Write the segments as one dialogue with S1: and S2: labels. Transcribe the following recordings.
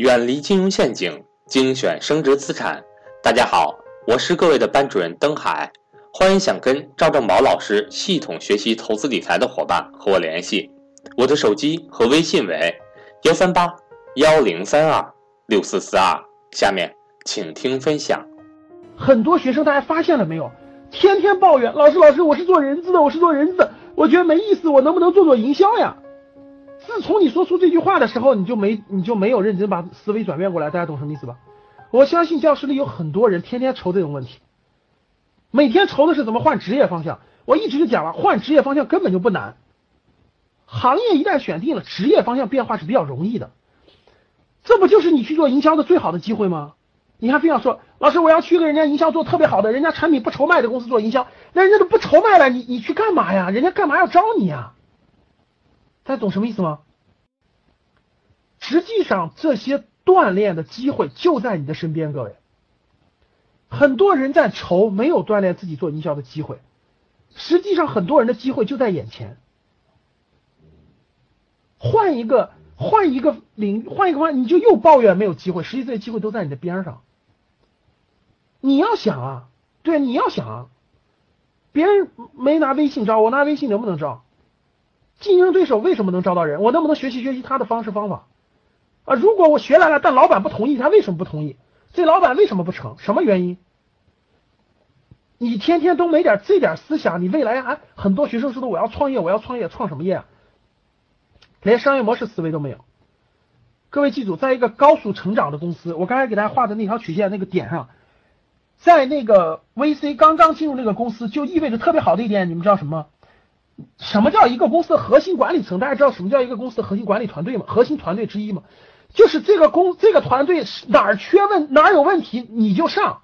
S1: 远离金融陷阱，精选升值资产。大家好，我是各位的班主任登海，欢迎想跟赵正宝老师系统学习投资理财的伙伴和我联系，我的手机和微信为幺三八幺零三二六四四二。下面请听分享。
S2: 很多学生大家发现了没有？天天抱怨老师，老师，我是做人资的，我是做人资的，我觉得没意思，我能不能做做营销呀？自从你说出这句话的时候，你就没你就没有认真把思维转变过来，大家懂什么意思吧？我相信教室里有很多人天天愁这种问题，每天愁的是怎么换职业方向。我一直就讲了，换职业方向根本就不难，行业一旦选定了，职业方向变化是比较容易的。这不就是你去做营销的最好的机会吗？你还非要说老师，我要去个人家营销做特别好的，人家产品不愁卖的公司做营销，那人家都不愁卖了，你你去干嘛呀？人家干嘛要招你呀？大家懂什么意思吗？实际上，这些锻炼的机会就在你的身边，各位。很多人在愁没有锻炼自己做营销的机会，实际上很多人的机会就在眼前。换一个，换一个领，换一个方，你就又抱怨没有机会，实际这些机会都在你的边上。你要想啊，对，你要想啊，别人没拿微信招，我拿微信能不能招？竞争对手为什么能招到人？我能不能学习学习他的方式方法啊？如果我学来了，但老板不同意，他为什么不同意？这老板为什么不成？什么原因？你天天都没点这点思想，你未来还很多学生说的我要创业，我要创业，创什么业啊？连商业模式思维都没有。各位记住，在一个高速成长的公司，我刚才给大家画的那条曲线那个点上，在那个 VC 刚刚进入那个公司，就意味着特别好的一点，你们知道什么？什么叫一个公司的核心管理层？大家知道什么叫一个公司的核心管理团队吗？核心团队之一吗？就是这个公这个团队哪儿缺问哪儿有问题你就上，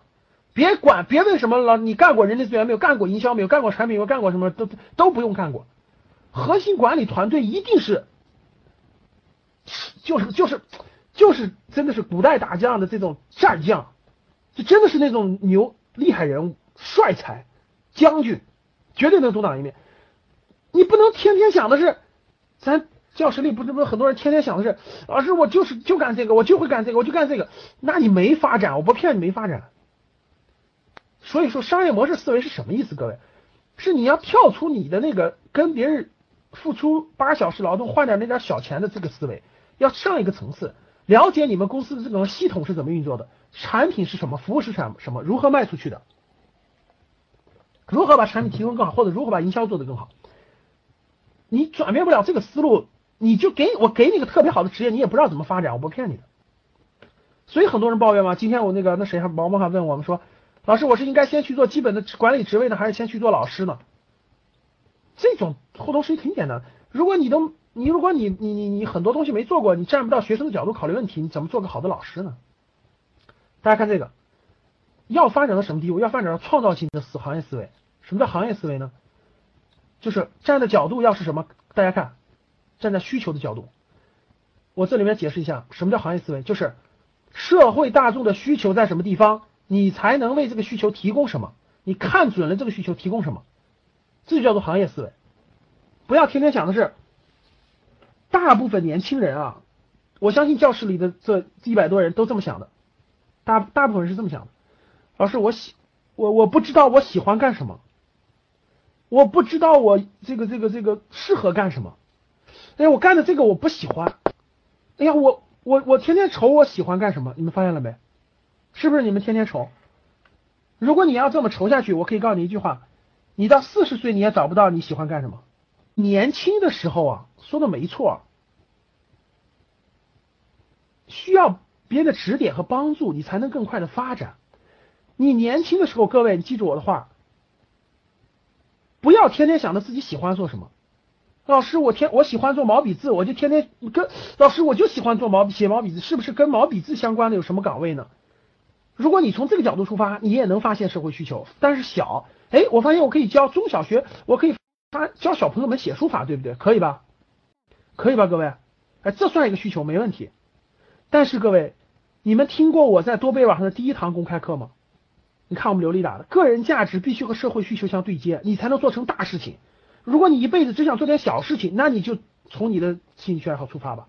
S2: 别管别问什么了，你干过人力资源没有？干过营销没有？干过产品没有？干过什么都都不用干过。核心管理团队一定是，就是就是就是真的是古代打仗的这种战将，就真的是那种牛厉害人物、帅才、将军，绝对能独当一面。你不能天天想的是，咱教室里不是不是很多人天天想的是，老师我就是就干这个，我就会干这个，我就干这个，那你没发展，我不骗你没发展。所以说商业模式思维是什么意思？各位，是你要跳出你的那个跟别人付出八小时劳动换点那点小钱的这个思维，要上一个层次，了解你们公司的这种系统是怎么运作的，产品是什么，服务是什么，什么如何卖出去的，如何把产品提供更好，或者如何把营销做得更好。你转变不了这个思路，你就给我给你个特别好的职业，你也不知道怎么发展，我不骗你的。所以很多人抱怨嘛，今天我那个那谁还毛毛还问我们说，老师我是应该先去做基本的管理职位呢，还是先去做老师呢？这种互动是挺简单。如果你都你如果你你你你很多东西没做过，你站不到学生的角度考虑问题，你怎么做个好的老师呢？大家看这个，要发展到什么地步？要发展到创造性的思行业思维。什么叫行业思维呢？就是站的角度要是什么？大家看，站在需求的角度。我这里面解释一下，什么叫行业思维？就是社会大众的需求在什么地方，你才能为这个需求提供什么？你看准了这个需求提供什么，这就叫做行业思维。不要天天想的是，大部分年轻人啊，我相信教室里的这一百多人都这么想的，大大部分人是这么想的。老师，我喜我我不知道我喜欢干什么。我不知道我这个这个这个适合干什么，哎呀，我干的这个我不喜欢，哎呀，我我我天天愁我喜欢干什么，你们发现了没？是不是你们天天愁？如果你要这么愁下去，我可以告诉你一句话，你到四十岁你也找不到你喜欢干什么。年轻的时候啊，说的没错，需要别人的指点和帮助，你才能更快的发展。你年轻的时候，各位，你记住我的话。不要天天想着自己喜欢做什么，老师，我天，我喜欢做毛笔字，我就天天跟老师，我就喜欢做毛笔写毛笔字，是不是跟毛笔字相关的有什么岗位呢？如果你从这个角度出发，你也能发现社会需求，但是小，哎，我发现我可以教中小学，我可以发教小朋友们写书法，对不对？可以吧？可以吧，各位？哎，这算一个需求，没问题。但是各位，你们听过我在多贝网上的第一堂公开课吗？你看我们刘丽打的，个人价值必须和社会需求相对接，你才能做成大事情。如果你一辈子只想做点小事情，那你就从你的兴趣爱好出发吧。